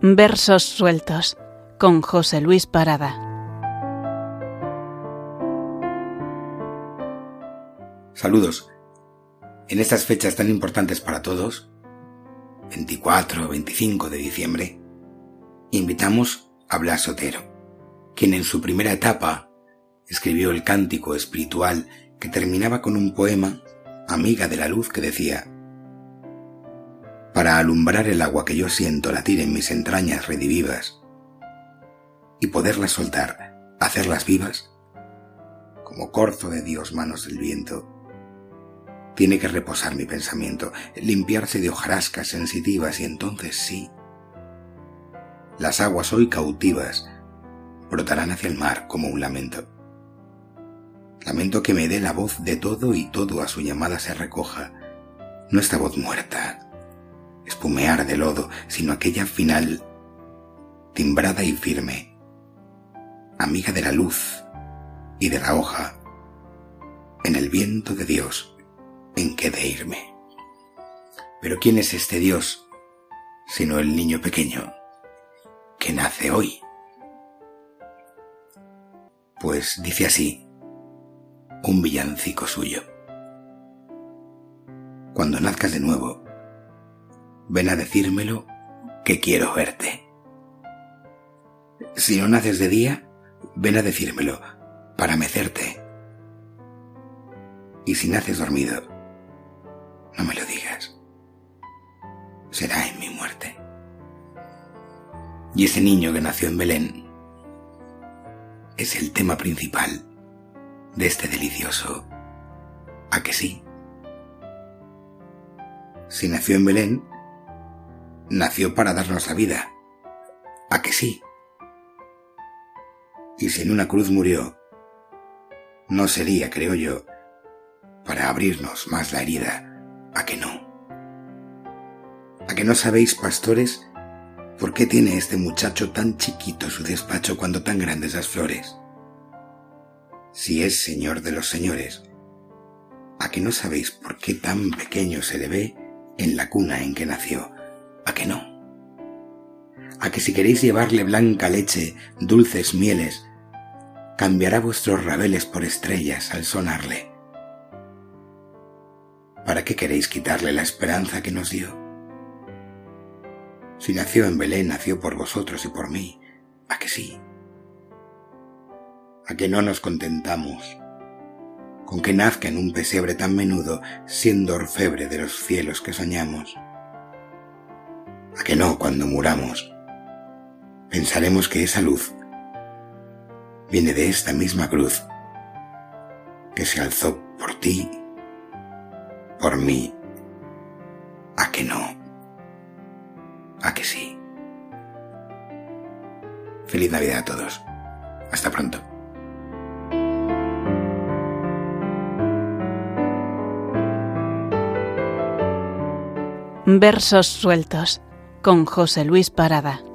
Versos sueltos con José Luis Parada. Saludos. En estas fechas tan importantes para todos, 24 o 25 de diciembre, invitamos a Blas Otero, quien en su primera etapa escribió el cántico espiritual que terminaba con un poema, Amiga de la Luz, que decía, para alumbrar el agua que yo siento latir en mis entrañas redivivas y poderlas soltar, hacerlas vivas, como corzo de Dios manos del viento, tiene que reposar mi pensamiento, limpiarse de hojarascas sensitivas y entonces sí, las aguas hoy cautivas brotarán hacia el mar como un lamento. Lamento que me dé la voz de todo y todo a su llamada se recoja, no esta voz muerta, espumear de lodo, sino aquella final timbrada y firme, amiga de la luz y de la hoja, en el viento de Dios en que de irme. Pero ¿quién es este Dios sino el niño pequeño que nace hoy? Pues dice así un villancico suyo. Cuando nazcas de nuevo, ven a decírmelo que quiero verte. Si no naces de día, ven a decírmelo para mecerte. Y si naces dormido, no me lo digas. Será en mi muerte. Y ese niño que nació en Belén es el tema principal de este delicioso ¿A que sí? Si nació en Belén, nació para darnos la vida. ¿A que sí? Y si en una cruz murió, no sería, creo yo, para abrirnos más la herida. ¿A que no? ¿A que no sabéis, pastores, por qué tiene este muchacho tan chiquito su despacho cuando tan grandes las flores? Si es señor de los señores, ¿a que no sabéis por qué tan pequeño se le ve en la cuna en que nació? ¿A que no? A que si queréis llevarle blanca leche, dulces mieles, cambiará vuestros rabeles por estrellas al sonarle. ¿Para qué queréis quitarle la esperanza que nos dio? Si nació en Belén, nació por vosotros y por mí. ¿A que sí? ¿A que no nos contentamos con que nazca en un pesebre tan menudo, siendo orfebre de los cielos que soñamos? A que no cuando muramos. Pensaremos que esa luz viene de esta misma cruz que se alzó por ti, por mí, a que no, a que sí. Feliz Navidad a todos. Hasta pronto. Versos sueltos con José Luis Parada.